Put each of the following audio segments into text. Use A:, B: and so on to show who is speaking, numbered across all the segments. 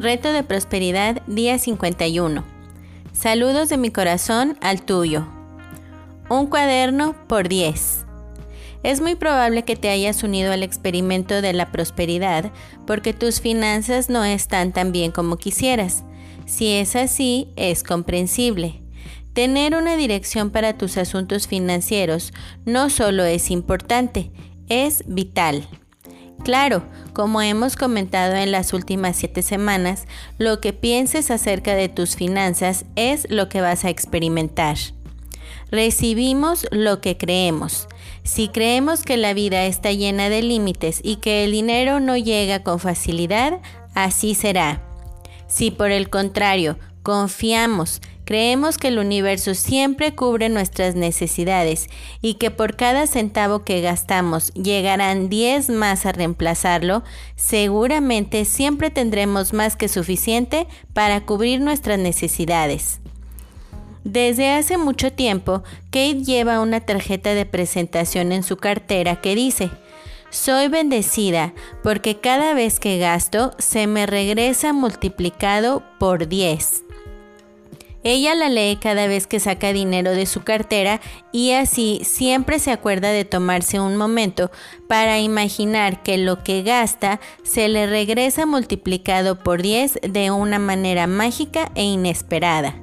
A: Reto de Prosperidad, día 51. Saludos de mi corazón al tuyo. Un cuaderno por 10. Es muy probable que te hayas unido al experimento de la prosperidad porque tus finanzas no están tan bien como quisieras. Si es así, es comprensible. Tener una dirección para tus asuntos financieros no solo es importante, es vital. Claro, como hemos comentado en las últimas siete semanas, lo que pienses acerca de tus finanzas es lo que vas a experimentar. Recibimos lo que creemos. Si creemos que la vida está llena de límites y que el dinero no llega con facilidad, así será. Si por el contrario confiamos Creemos que el universo siempre cubre nuestras necesidades y que por cada centavo que gastamos llegarán 10 más a reemplazarlo, seguramente siempre tendremos más que suficiente para cubrir nuestras necesidades. Desde hace mucho tiempo, Kate lleva una tarjeta de presentación en su cartera que dice, soy bendecida porque cada vez que gasto se me regresa multiplicado por 10. Ella la lee cada vez que saca dinero de su cartera y así siempre se acuerda de tomarse un momento para imaginar que lo que gasta se le regresa multiplicado por 10 de una manera mágica e inesperada.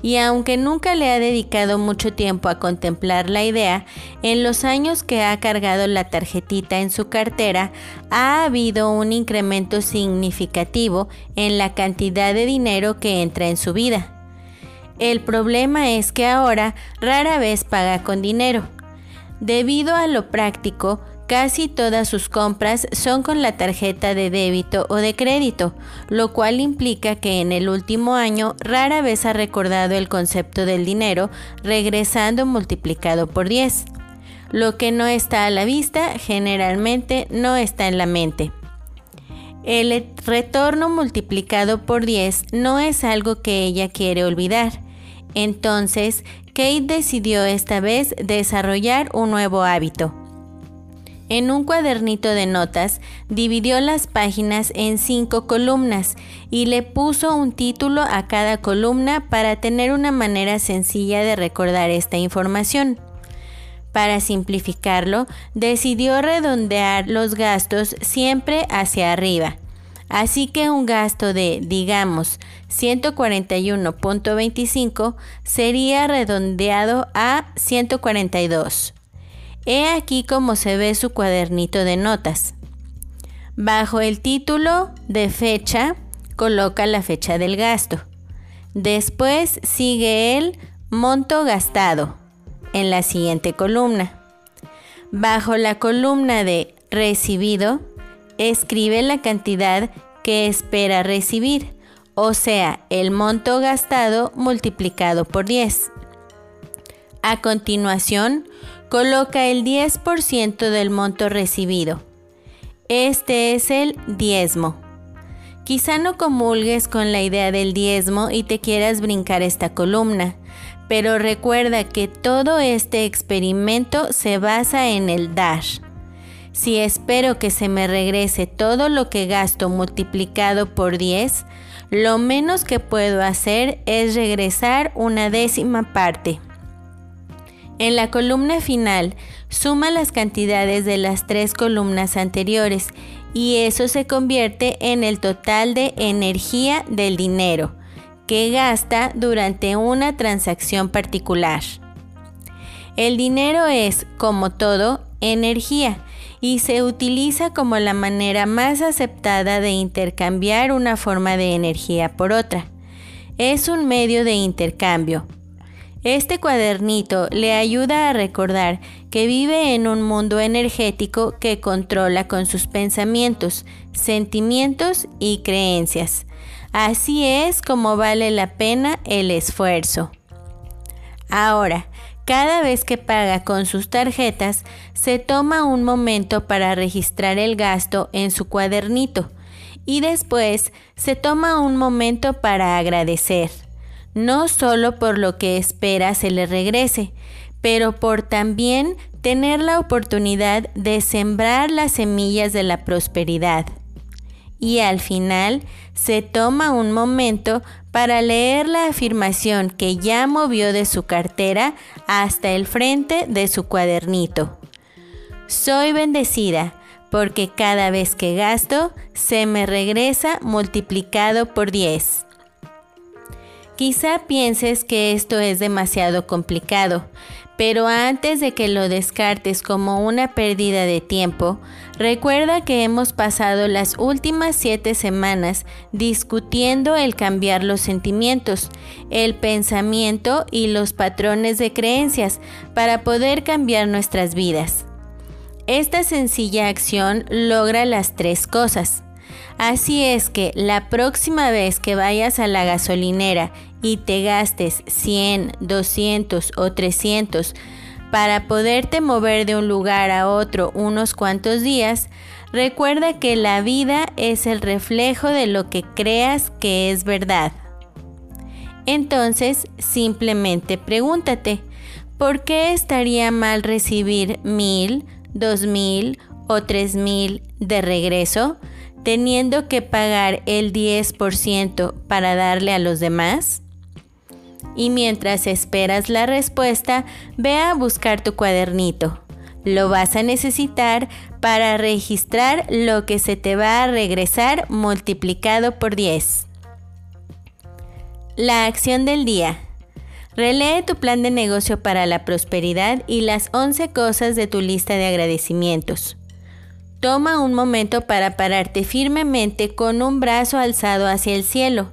A: Y aunque nunca le ha dedicado mucho tiempo a contemplar la idea, en los años que ha cargado la tarjetita en su cartera, ha habido un incremento significativo en la cantidad de dinero que entra en su vida. El problema es que ahora rara vez paga con dinero. Debido a lo práctico, casi todas sus compras son con la tarjeta de débito o de crédito, lo cual implica que en el último año rara vez ha recordado el concepto del dinero regresando multiplicado por 10. Lo que no está a la vista generalmente no está en la mente. El retorno multiplicado por 10 no es algo que ella quiere olvidar. Entonces, Kate decidió esta vez desarrollar un nuevo hábito. En un cuadernito de notas dividió las páginas en cinco columnas y le puso un título a cada columna para tener una manera sencilla de recordar esta información. Para simplificarlo, decidió redondear los gastos siempre hacia arriba Así que un gasto de, digamos, 141.25 sería redondeado a 142. He aquí cómo se ve su cuadernito de notas. Bajo el título de fecha, coloca la fecha del gasto. Después sigue el monto gastado en la siguiente columna. Bajo la columna de recibido, escribe la cantidad que espera recibir, o sea, el monto gastado multiplicado por 10. A continuación, coloca el 10% del monto recibido. Este es el diezmo. Quizá no comulgues con la idea del diezmo y te quieras brincar esta columna, pero recuerda que todo este experimento se basa en el dar. Si espero que se me regrese todo lo que gasto multiplicado por 10, lo menos que puedo hacer es regresar una décima parte. En la columna final, suma las cantidades de las tres columnas anteriores y eso se convierte en el total de energía del dinero que gasta durante una transacción particular. El dinero es, como todo, energía y se utiliza como la manera más aceptada de intercambiar una forma de energía por otra. Es un medio de intercambio. Este cuadernito le ayuda a recordar que vive en un mundo energético que controla con sus pensamientos, sentimientos y creencias. Así es como vale la pena el esfuerzo. Ahora, cada vez que paga con sus tarjetas, se toma un momento para registrar el gasto en su cuadernito y después se toma un momento para agradecer, no solo por lo que espera se le regrese, pero por también tener la oportunidad de sembrar las semillas de la prosperidad. Y al final se toma un momento para leer la afirmación que ya movió de su cartera hasta el frente de su cuadernito. Soy bendecida porque cada vez que gasto se me regresa multiplicado por 10. Quizá pienses que esto es demasiado complicado, pero antes de que lo descartes como una pérdida de tiempo, recuerda que hemos pasado las últimas siete semanas discutiendo el cambiar los sentimientos, el pensamiento y los patrones de creencias para poder cambiar nuestras vidas. Esta sencilla acción logra las tres cosas. Así es que la próxima vez que vayas a la gasolinera y te gastes 100, 200 o 300 para poderte mover de un lugar a otro unos cuantos días, recuerda que la vida es el reflejo de lo que creas que es verdad. Entonces, simplemente pregúntate, ¿por qué estaría mal recibir mil, dos mil o tres mil de regreso? teniendo que pagar el 10% para darle a los demás? Y mientras esperas la respuesta, ve a buscar tu cuadernito. Lo vas a necesitar para registrar lo que se te va a regresar multiplicado por 10. La acción del día. Relee tu plan de negocio para la prosperidad y las 11 cosas de tu lista de agradecimientos. Toma un momento para pararte firmemente con un brazo alzado hacia el cielo,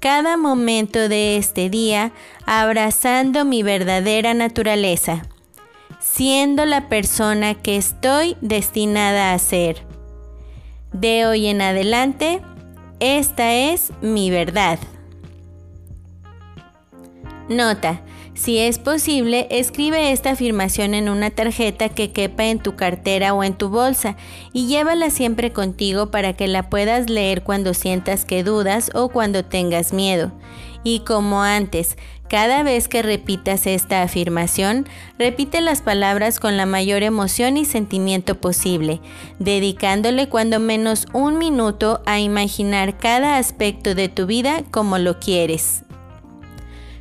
A: cada momento de este día abrazando mi verdadera naturaleza, siendo la persona que estoy destinada a ser. De hoy en adelante, esta es mi verdad. Nota, si es posible, escribe esta afirmación en una tarjeta que quepa en tu cartera o en tu bolsa y llévala siempre contigo para que la puedas leer cuando sientas que dudas o cuando tengas miedo. Y como antes, cada vez que repitas esta afirmación, repite las palabras con la mayor emoción y sentimiento posible, dedicándole cuando menos un minuto a imaginar cada aspecto de tu vida como lo quieres.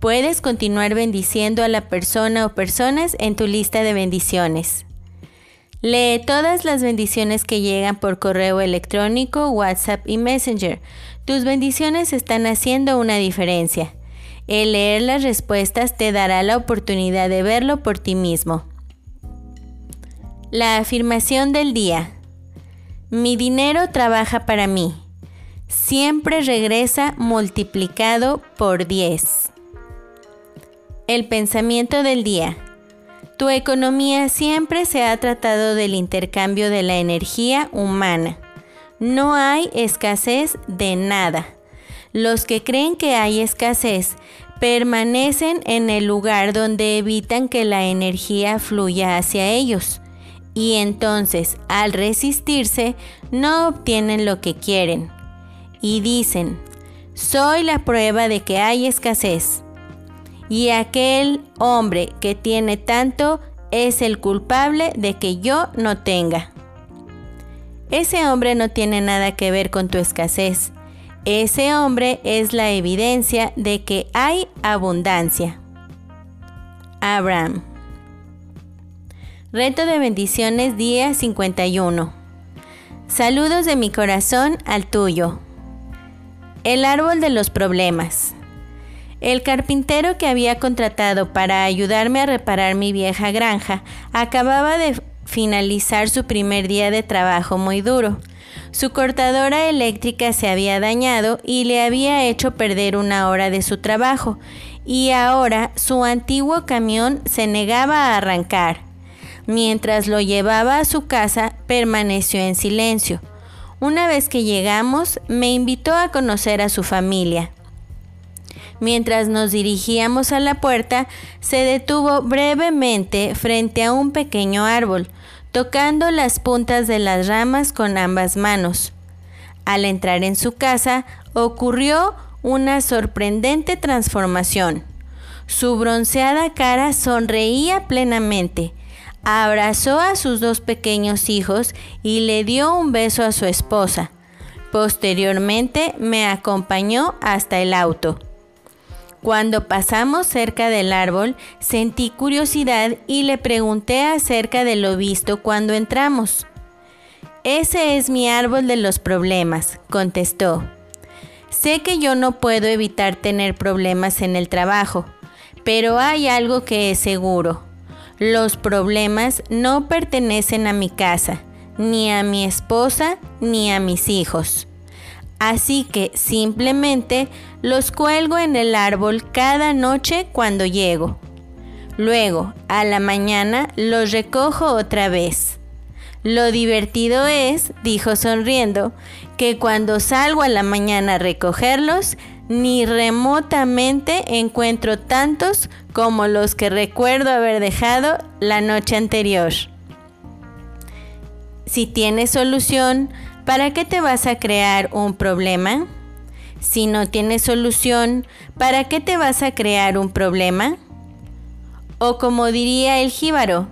A: Puedes continuar bendiciendo a la persona o personas en tu lista de bendiciones. Lee todas las bendiciones que llegan por correo electrónico, WhatsApp y Messenger. Tus bendiciones están haciendo una diferencia. El leer las respuestas te dará la oportunidad de verlo por ti mismo. La afirmación del día. Mi dinero trabaja para mí. Siempre regresa multiplicado por 10. El pensamiento del día. Tu economía siempre se ha tratado del intercambio de la energía humana. No hay escasez de nada. Los que creen que hay escasez permanecen en el lugar donde evitan que la energía fluya hacia ellos. Y entonces, al resistirse, no obtienen lo que quieren. Y dicen, soy la prueba de que hay escasez y aquel hombre que tiene tanto es el culpable de que yo no tenga. Ese hombre no tiene nada que ver con tu escasez. Ese hombre es la evidencia de que hay abundancia. Abraham. Reto de bendiciones día 51. Saludos de mi corazón al tuyo. El árbol de los problemas. El carpintero que había contratado para ayudarme a reparar mi vieja granja acababa de finalizar su primer día de trabajo muy duro. Su cortadora eléctrica se había dañado y le había hecho perder una hora de su trabajo, y ahora su antiguo camión se negaba a arrancar. Mientras lo llevaba a su casa, permaneció en silencio. Una vez que llegamos, me invitó a conocer a su familia. Mientras nos dirigíamos a la puerta, se detuvo brevemente frente a un pequeño árbol, tocando las puntas de las ramas con ambas manos. Al entrar en su casa, ocurrió una sorprendente transformación. Su bronceada cara sonreía plenamente, abrazó a sus dos pequeños hijos y le dio un beso a su esposa. Posteriormente me acompañó hasta el auto. Cuando pasamos cerca del árbol, sentí curiosidad y le pregunté acerca de lo visto cuando entramos. Ese es mi árbol de los problemas, contestó. Sé que yo no puedo evitar tener problemas en el trabajo, pero hay algo que es seguro. Los problemas no pertenecen a mi casa, ni a mi esposa, ni a mis hijos. Así que simplemente los cuelgo en el árbol cada noche cuando llego. Luego, a la mañana, los recojo otra vez. Lo divertido es, dijo sonriendo, que cuando salgo a la mañana a recogerlos, ni remotamente encuentro tantos como los que recuerdo haber dejado la noche anterior. Si tienes solución, ¿para qué te vas a crear un problema? Si no tienes solución, ¿para qué te vas a crear un problema? O como diría el jíbaro,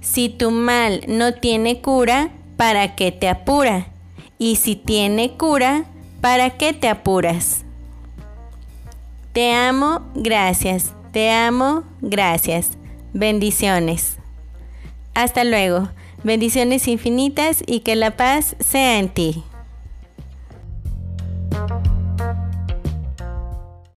A: si tu mal no tiene cura, ¿para qué te apura? Y si tiene cura, ¿para qué te apuras? Te amo, gracias. Te amo, gracias. Bendiciones. Hasta luego. Bendiciones infinitas y que la paz sea en ti.